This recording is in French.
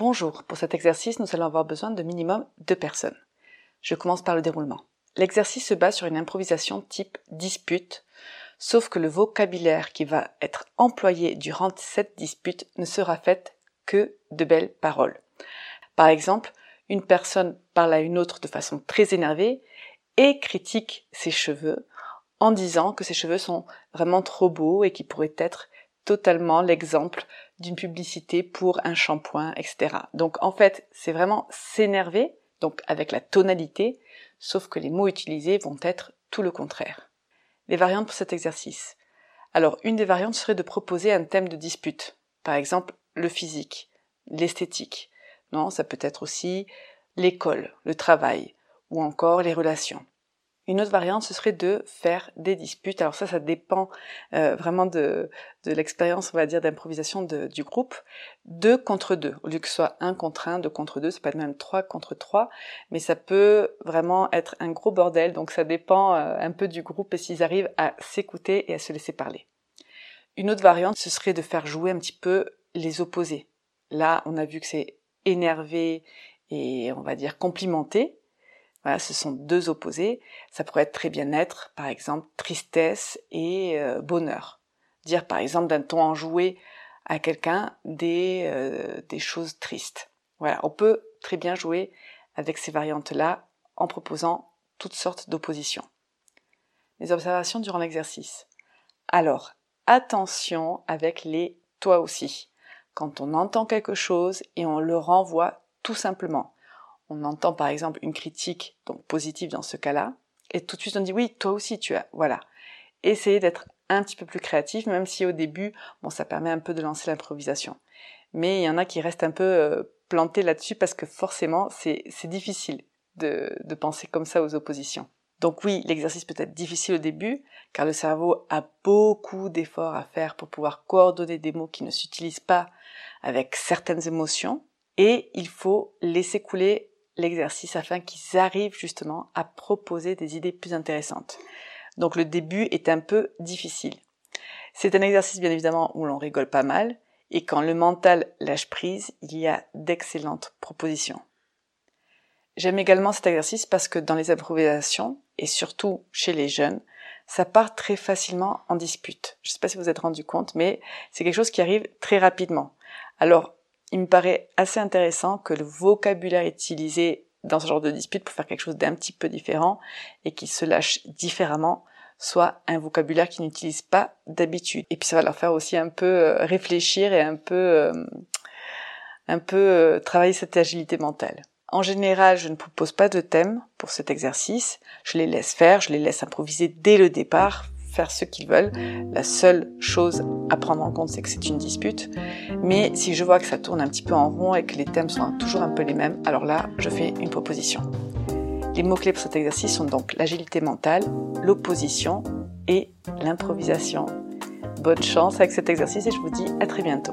Bonjour, pour cet exercice, nous allons avoir besoin de minimum deux personnes. Je commence par le déroulement. L'exercice se base sur une improvisation type dispute, sauf que le vocabulaire qui va être employé durant cette dispute ne sera fait que de belles paroles. Par exemple, une personne parle à une autre de façon très énervée et critique ses cheveux en disant que ses cheveux sont vraiment trop beaux et qui pourraient être totalement l'exemple d'une publicité pour un shampoing, etc. Donc en fait, c'est vraiment s'énerver, donc avec la tonalité, sauf que les mots utilisés vont être tout le contraire. Les variantes pour cet exercice. Alors une des variantes serait de proposer un thème de dispute. Par exemple, le physique, l'esthétique. Non, ça peut être aussi l'école, le travail, ou encore les relations. Une autre variante, ce serait de faire des disputes. Alors ça, ça dépend euh, vraiment de, de l'expérience, on va dire, d'improvisation du groupe. Deux contre deux, au lieu que ce soit un contre un, deux contre deux, ça peut être même trois contre trois, mais ça peut vraiment être un gros bordel. Donc ça dépend euh, un peu du groupe et s'ils arrivent à s'écouter et à se laisser parler. Une autre variante, ce serait de faire jouer un petit peu les opposés. Là, on a vu que c'est énervé et on va dire complimenté. Voilà, ce sont deux opposés. Ça pourrait très bien être, par exemple, tristesse et euh, bonheur. Dire, par exemple, d'un ton enjoué à quelqu'un des, euh, des choses tristes. Voilà, on peut très bien jouer avec ces variantes-là en proposant toutes sortes d'oppositions. Les observations durant l'exercice. Alors, attention avec les toi aussi. Quand on entend quelque chose et on le renvoie tout simplement on entend par exemple une critique donc positive dans ce cas-là, et tout de suite on dit oui, toi aussi tu as, voilà. Essayez d'être un petit peu plus créatif, même si au début, bon, ça permet un peu de lancer l'improvisation. Mais il y en a qui restent un peu euh, plantés là-dessus parce que forcément, c'est difficile de, de penser comme ça aux oppositions. Donc oui, l'exercice peut être difficile au début, car le cerveau a beaucoup d'efforts à faire pour pouvoir coordonner des mots qui ne s'utilisent pas avec certaines émotions, et il faut laisser couler l'exercice afin qu'ils arrivent justement à proposer des idées plus intéressantes. Donc le début est un peu difficile. C'est un exercice bien évidemment où l'on rigole pas mal et quand le mental lâche prise, il y a d'excellentes propositions. J'aime également cet exercice parce que dans les improvisations, et surtout chez les jeunes, ça part très facilement en dispute. Je ne sais pas si vous vous êtes rendu compte, mais c'est quelque chose qui arrive très rapidement. Alors, il me paraît assez intéressant que le vocabulaire utilisé dans ce genre de dispute pour faire quelque chose d'un petit peu différent et qui se lâche différemment soit un vocabulaire qu'ils n'utilisent pas d'habitude. Et puis ça va leur faire aussi un peu euh, réfléchir et un peu euh, un peu euh, travailler cette agilité mentale. En général, je ne propose pas de thème pour cet exercice. Je les laisse faire, je les laisse improviser dès le départ, faire ce qu'ils veulent. La seule chose à prendre en compte, c'est que c'est une dispute. Mais si je vois que ça tourne un petit peu en rond et que les thèmes sont toujours un peu les mêmes, alors là, je fais une proposition. Les mots-clés pour cet exercice sont donc l'agilité mentale, l'opposition et l'improvisation. Bonne chance avec cet exercice et je vous dis à très bientôt.